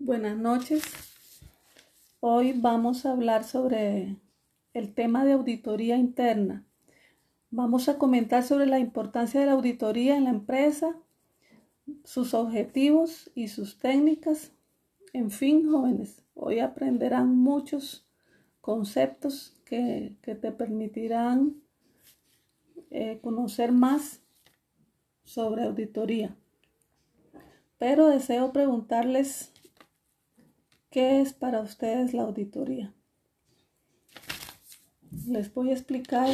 Buenas noches. Hoy vamos a hablar sobre el tema de auditoría interna. Vamos a comentar sobre la importancia de la auditoría en la empresa, sus objetivos y sus técnicas. En fin, jóvenes, hoy aprenderán muchos conceptos que, te permitirán eh, conocer más sobre auditoría. Pero deseo preguntarles qué es para ustedes la auditoría. Les voy a explicar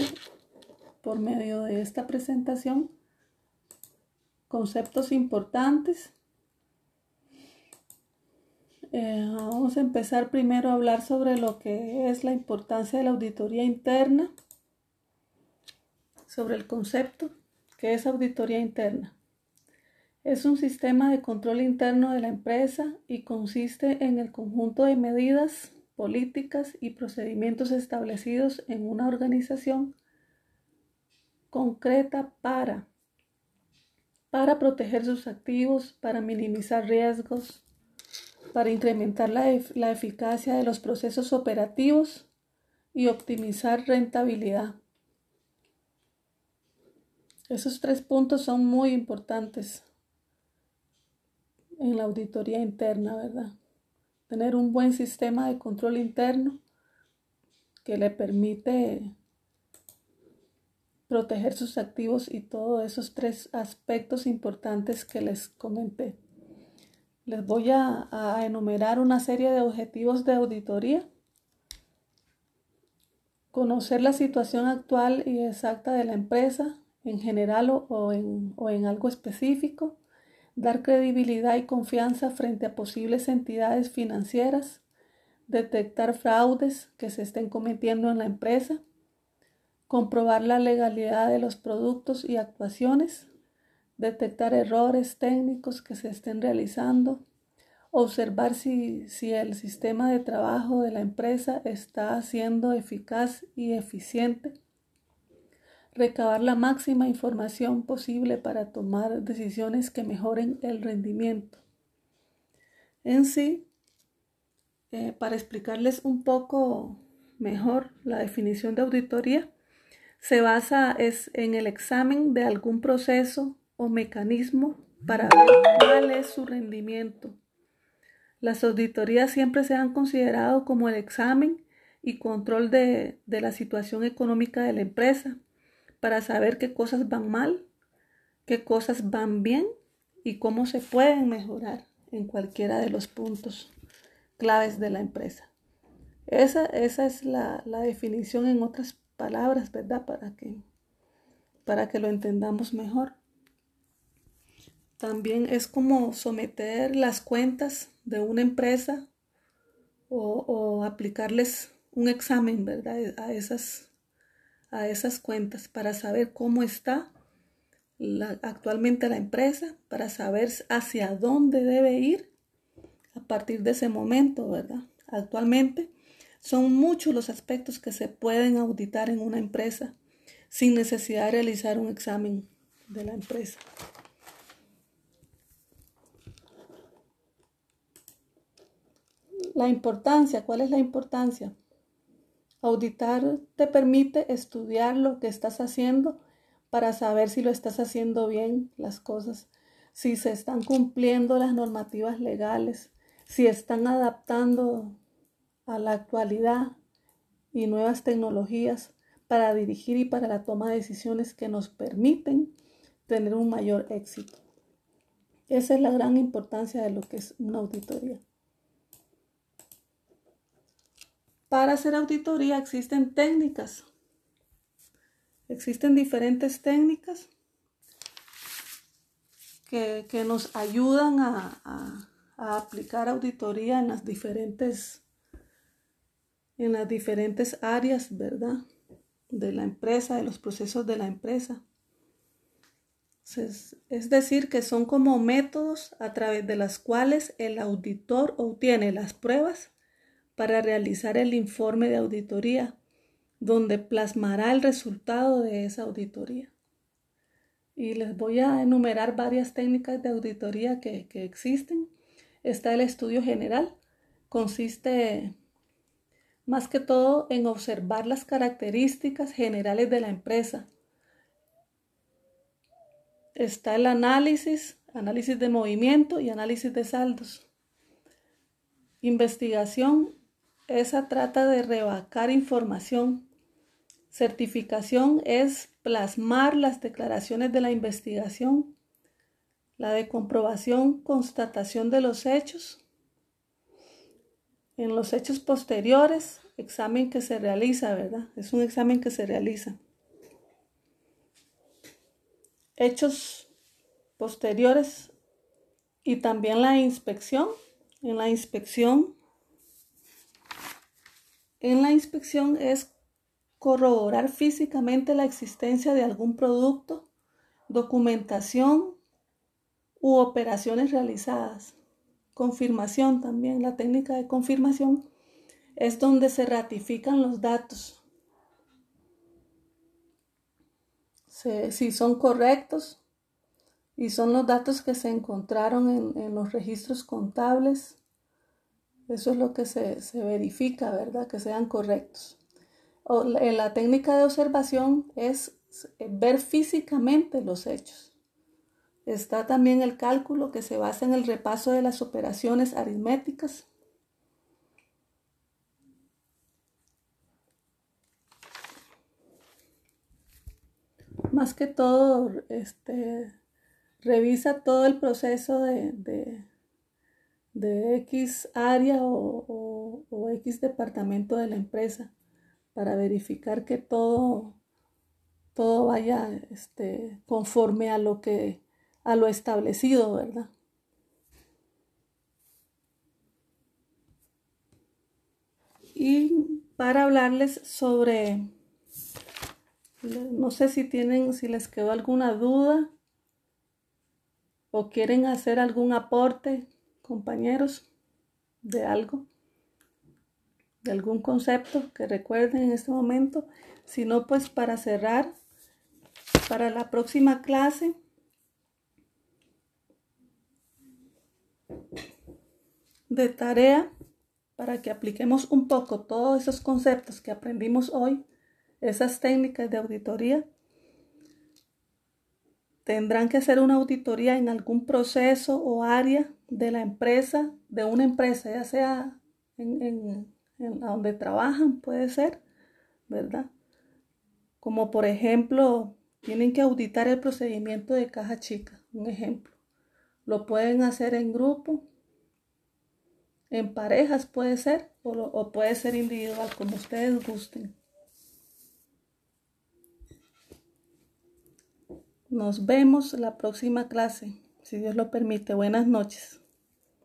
por medio de esta presentación conceptos importantes. Eh, vamos a empezar primero a hablar sobre lo que es la importancia de la auditoría interna, sobre el concepto que es auditoría interna. Es un sistema de control interno de la empresa y consiste en el conjunto de medidas, políticas y procedimientos establecidos en una organización concreta para para proteger sus activos, para minimizar riesgos, para incrementar la, la eficacia de los procesos operativos y optimizar rentabilidad. Esos tres puntos son muy importantes en la auditoría interna, ¿verdad? Tener un buen sistema de control interno que le permite proteger sus activos y todos esos tres aspectos importantes que les comenté. Les voy a, enumerar una serie de objetivos de auditoría. Conocer la situación actual y exacta de la empresa en general o, en, o en algo específico dar credibilidad y confianza frente a posibles entidades financieras, detectar fraudes que se estén cometiendo en la empresa, comprobar la legalidad de los productos y actuaciones, detectar errores técnicos que se estén realizando, observar si, si, el sistema de trabajo de la empresa está siendo eficaz y eficiente, recabar la máxima información posible para tomar decisiones que mejoren el rendimiento. En sí, eh, para explicarles un poco mejor la definición de auditoría, se basa es en el examen de algún proceso o mecanismo para ver cuál es su rendimiento. Las auditorías siempre se han considerado como el examen y control de la situación económica de la empresa para saber qué cosas van mal, qué cosas van bien y cómo se pueden mejorar en cualquiera de los puntos claves de la empresa. Esa, esa es la, definición en otras palabras, ¿verdad? Para que, para que lo entendamos mejor. También es como someter las cuentas de una empresa o, o aplicarles un examen, ¿verdad? A esas a esas cuentas para saber cómo está actualmente la empresa, para saber hacia dónde debe ir a partir de ese momento, ¿verdad? Actualmente son muchos los aspectos que se pueden auditar en una empresa sin necesidad de realizar un examen de la empresa. La importancia, ¿cuál es la importancia? Auditar te permite estudiar lo que estás haciendo para saber si lo estás haciendo bien las cosas, si se están cumpliendo las normativas legales, si están adaptando a la actualidad y nuevas tecnologías para dirigir y para la toma de decisiones que nos permiten tener un mayor éxito. Esa es la gran importancia de lo que es una auditoría. Para hacer auditoría existen técnicas. Existen diferentes técnicas que, nos ayudan a, aplicar auditoría en las diferentes en las diferentes áreas, ¿verdad? De la empresa, de los procesos de la empresa. Es decir, que son como métodos a través de las cuales el auditor obtiene las pruebas para realizar el informe de auditoría, donde plasmará el resultado de esa auditoría. Y les voy a enumerar varias técnicas de auditoría que, existen. está el estudio general. Consiste más que todo en observar las características generales de la empresa. Está el análisis, análisis de movimiento y análisis de saldos. Investigación, esa trata de rebacar información. Certificación es plasmar las declaraciones de la investigación. La de comprobación, constatación de los hechos en los hechos posteriores, examen que se realiza, ¿verdad? Es un examen que se realiza. Hechos posteriores y también la inspección. En la inspección, en la inspección es corroborar físicamente la existencia de algún producto, documentación u operaciones realizadas confirmación también, la técnica de confirmación es donde se ratifican los datos. si son correctos y son los datos que se encontraron en, los registros contables, eso es lo que se, verifica, ¿verdad? Que sean correctos. O, la técnica de observación es ver físicamente los hechos. Está también el cálculo que se basa en el repaso de las operaciones aritméticas. Más que todo, este, revisa todo el proceso de, X área o, o, X departamento de la empresa para verificar que todo, todo vaya este, conforme a lo que a lo establecido, ¿verdad? Y para hablarles sobre, no sé si tienen, si les quedó alguna duda o quieren hacer algún aporte, compañeros, de algo, de algún concepto que recuerden en este momento. Si no, pues para cerrar, para la próxima clase de tarea para que apliquemos un poco todos esos conceptos que aprendimos hoy, esas técnicas de auditoría. Tendrán que hacer una auditoría en algún proceso o área de la empresa, de una empresa, ya sea en, en donde trabajan, puede ser, ¿verdad? Como por ejemplo, tienen que auditar el procedimiento de caja chica, un ejemplo. Lo pueden hacer en grupo, en parejas puede ser o, puede ser individual, como ustedes gusten. Nos vemos la próxima clase, si Dios lo permite. Buenas noches.